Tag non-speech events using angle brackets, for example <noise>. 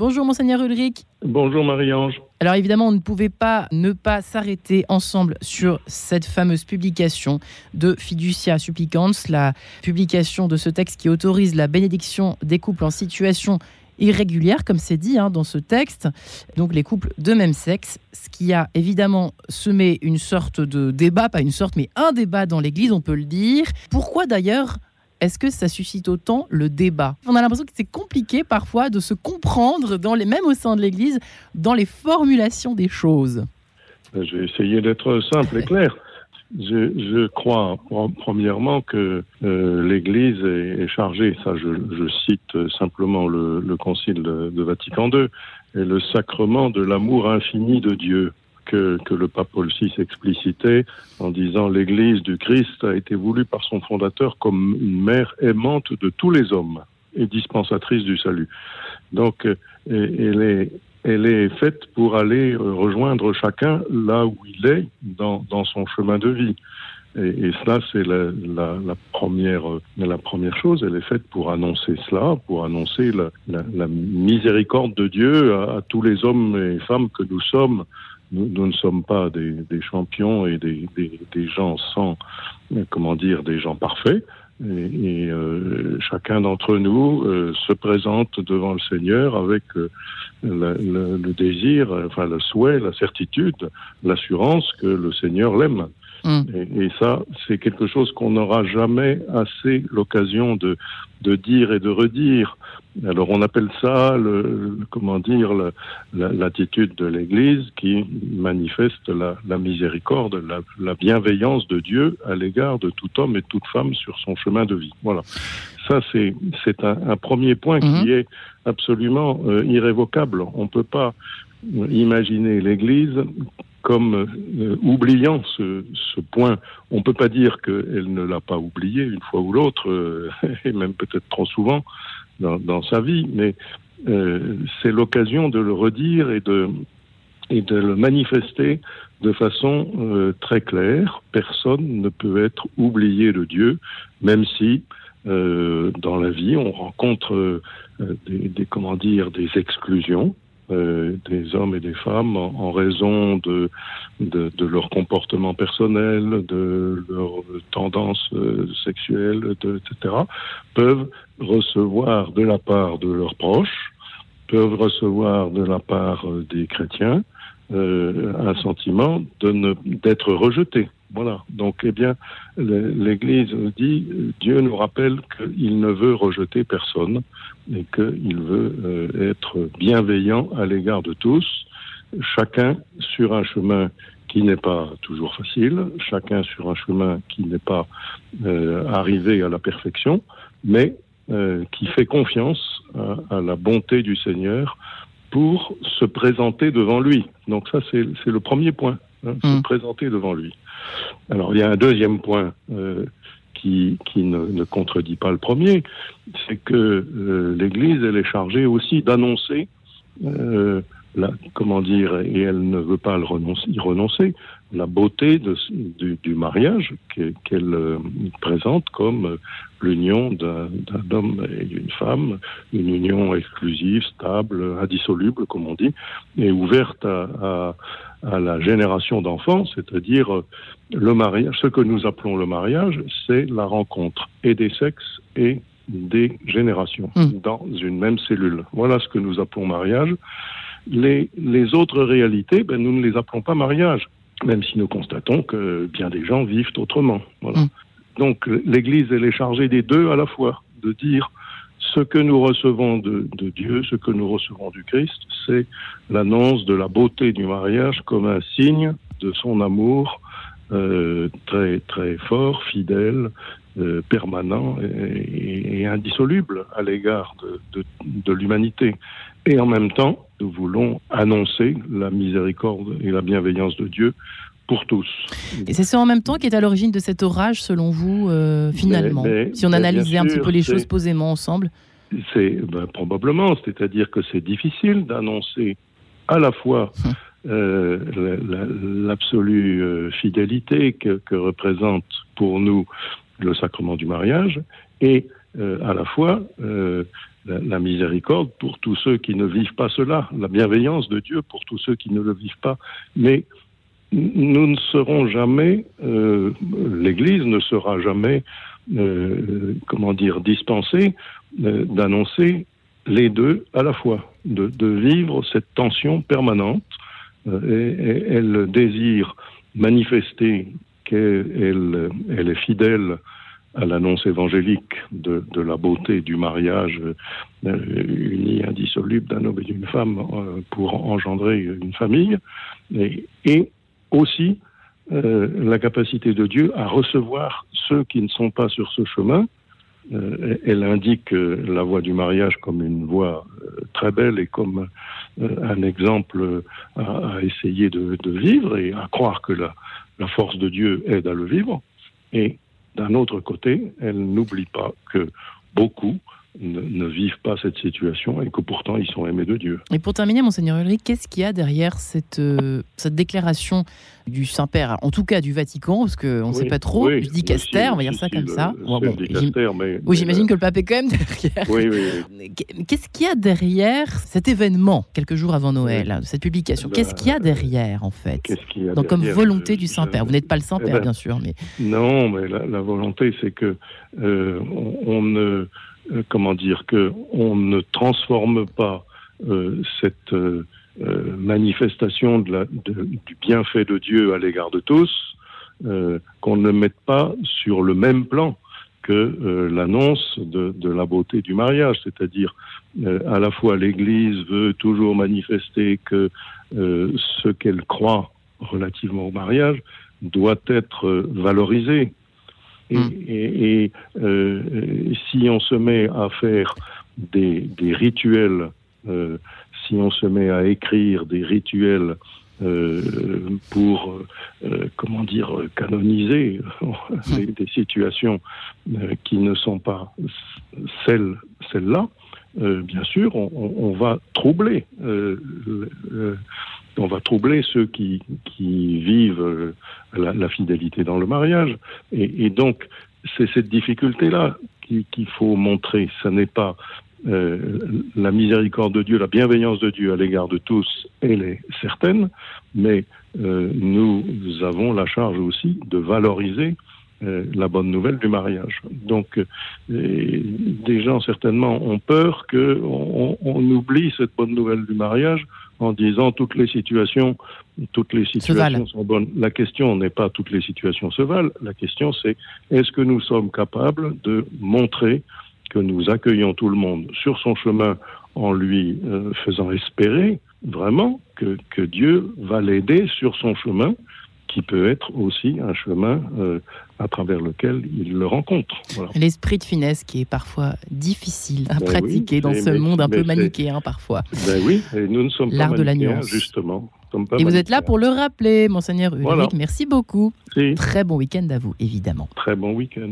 Bonjour Monseigneur Ulrich. Bonjour Marie-Ange. Alors évidemment, on ne pouvait pas ne pas s'arrêter ensemble sur cette fameuse publication de Fiducia Supplicans, la publication de ce texte qui autorise la bénédiction des couples en situation irrégulière, comme c'est dit hein, dans ce texte, donc les couples de même sexe, ce qui a évidemment semé une sorte de débat, pas une sorte, mais un débat dans l'Église, on peut le dire. Pourquoi d'ailleurs est-ce que ça suscite autant le débat? On a l'impression que c'est compliqué parfois de se comprendre, même au sein de l'Église, dans les formulations des choses. Ben, je vais essayer d'être simple et clair. Je, crois, premièrement, que euh, l'Église est, chargée, ça je, cite simplement le, Concile de, Vatican II, est le sacrement de l'amour infini de Dieu que, le pape Paul VI explicitait en disant l'Église du Christ a été voulue par son fondateur comme une mère aimante de tous les hommes et dispensatrice du salut. Donc, euh, elle est, elle est faite pour aller euh, rejoindre chacun là où il est dans, dans son chemin de vie. Et, et cela, c'est la, première, euh, la première chose. Elle est faite pour annoncer cela, pour annoncer la, miséricorde de Dieu à, tous les hommes et femmes que nous sommes nous, ne sommes pas des, des champions et des, des, des, gens sans, comment dire, des gens parfaits. Et, euh, chacun d'entre nous euh, se présente devant le Seigneur avec euh, le, désir, enfin le souhait, la certitude, l'assurance que le Seigneur l'aime. Mm. Et, et, ça, c'est quelque chose qu'on n'aura jamais assez l'occasion de, de dire et de redire. Alors on appelle ça, le, comment dire, l'attitude de l'Église qui manifeste la, la miséricorde, la, la, bienveillance de Dieu à l'égard de tout homme et toute femme sur son chemin de vie. Voilà. Ça, c'est un, un premier point qui mm-hmm. est absolument euh, irrévocable. On ne peut pas imaginer l'Église comme euh, oubliant ce, point. On ne peut pas dire qu'elle ne l'a pas oublié une fois ou l'autre, euh, <laughs> et même peut-être trop souvent dans, sa vie, mais euh, c'est l'occasion de le redire et de, le manifester de façon très claire. Personne ne peut être oublié de Dieu, même si dans la vie on rencontre des, des, comment dire des exclusions euh, des hommes et des femmes en, raison de, leur comportement personnel, de leur tendance euh, sexuelle, de, etc., peuvent recevoir de la part de leurs proches, peuvent recevoir de la part euh, des chrétiens euh, un sentiment d'être rejetés. Voilà. Donc, eh bien, l'Église dit, Dieu nous rappelle qu'il ne veut rejeter personne et qu'il veut euh, être bienveillant à l'égard de tous, chacun sur un chemin qui n'est pas toujours facile, chacun sur un chemin qui n'est pas euh, arrivé à la perfection, mais euh, qui fait confiance à, à, la bonté du Seigneur pour se présenter devant lui. Donc ça, c'est le premier point, hein, mmh. se présenter devant lui. Alors il y a un deuxième point euh, qui, qui ne, ne, contredit pas le premier, c'est que euh, l'Église, elle est chargée aussi d'annoncer, euh, la, comment dire, et elle ne veut pas le renoncer, y renoncer, la beauté de, du, du, mariage qu'elle euh, présente comme euh, l'union d'un homme et d'une femme, une union exclusive, stable, indissoluble, comme on dit, et ouverte à, à, à la génération d'enfants, c'est-à-dire euh, le mariage. Ce que nous appelons le mariage, c'est la rencontre et des sexes et des générations mmh. dans une même cellule. Voilà ce que nous appelons mariage. Les, les autres réalités, ben, nous ne les appelons pas mariage même si nous constatons que bien des gens vivent autrement. Voilà. Mmh. Donc l'Église, elle est chargée des deux à la fois, de dire ce que nous recevons de, de Dieu, ce que nous recevons du Christ, c'est l'annonce de la beauté du mariage comme un signe de son amour euh, très très fort, fidèle, euh, permanent et, et, indissoluble à l'égard de, de, de l'humanité. Et en même temps, nous voulons annoncer la miséricorde et la bienveillance de Dieu pour tous. Et c'est ça en même temps qui est à l'origine de cet orage, selon vous, euh, finalement, mais, mais, si on analysait un petit peu les choses posément ensemble C'est ben, probablement, c'est-à-dire que c'est difficile d'annoncer à la fois hum. euh, l'absolue euh, fidélité que, que, représente pour nous le sacrement du mariage et à la fois la, miséricorde pour tous ceux qui ne vivent pas cela, la bienveillance de Dieu pour tous ceux qui ne le vivent pas. Mais nous ne serons jamais, euh, l'Église ne sera jamais, euh, comment dire, dispensée euh, d'annoncer les deux à la fois, de, de vivre cette tension permanente. et, elle désire manifester qu'elle elle est fidèle à l'annonce évangélique de, la beauté du mariage euh, uni indissoluble d'un homme et d'une femme euh, pour engendrer une famille, et, aussi euh, la capacité de Dieu à recevoir ceux qui ne sont pas sur ce chemin. Elle indique la voie du mariage comme une voie très belle et comme un exemple à, essayer de, vivre et à croire que la, force de Dieu aide à le vivre. D'un autre côté, elle n'oublie pas que beaucoup ne, vivent pas cette situation et que pourtant ils sont aimés de Dieu. Et pour terminer, monseigneur Ulrich, qu'est-ce qu'il y a derrière cette, euh, cette déclaration du Saint-Père, en tout cas du Vatican, parce qu'on ne sait pas trop, oui, du dicaster, on va dire ça comme ça. oui, j'imagine que le pape est quand même <laughs> derrière. Oui, oui, Qu'est-ce qu'il y a derrière cet événement, quelques jours avant Noël, cette publication? Qu'est-ce qu'il y a derrière, en fait? qu y a Donc, Comme volonté du Saint-Père. Vous n'êtes pas le Saint-Père, eh ben, bien sûr. mais Non, mais la, volonté, c'est que euh, on ne euh, comment dire, que on ne transforme pas euh, cette euh, manifestation du bienfait de Dieu à l'égard de tous, qu'on ne mette pas sur le même plan que l'annonce de, de, la beauté du mariage, c'est-à-dire à la fois l'Église veut toujours manifester que ce qu'elle croit relativement au mariage doit être valorisé et, mm. et, et euh, si on se met à faire des, des rituels, euh, si on se met à écrire des rituels euh, pour, euh, comment dire, canoniser <laughs> des, des situations euh, qui ne sont pas celles, celles-là, euh, bien sûr, on, on, va troubler on va troubler ceux qui, qui vivent euh, la, la, fidélité dans le mariage. Et, et donc, c'est cette difficulté-là qu'il faut montrer. Ce n'est pas euh, la miséricorde de Dieu, la bienveillance de Dieu à l'égard de tous, elle est certaine, mais euh, nous avons la charge aussi de valoriser euh, la bonne nouvelle du mariage. Donc, euh, des gens certainement ont peur qu'on on oublie cette bonne nouvelle du mariage en disant toutes les situations, toutes les situations sont bonnes. La question n'est pas toutes les situations se valent. La question c'est est-ce que nous sommes capables de montrer que nous accueillons tout le monde sur son chemin en lui euh, faisant espérer vraiment que, que Dieu va l'aider sur son chemin qui peut être aussi un chemin euh, à travers lequel il le rencontre. Voilà. L'esprit de finesse qui est parfois difficile à ben pratiquer oui, dans ce mais, monde un peu manichéen parfois. Ben oui, et nous ne sommes L'art pas de la nuance. justement. Et vous êtes là pour le rappeler, monseigneur Ulrich. Voilà. Merci beaucoup. Si. Très bon week-end à vous, évidemment. Très bon week-end.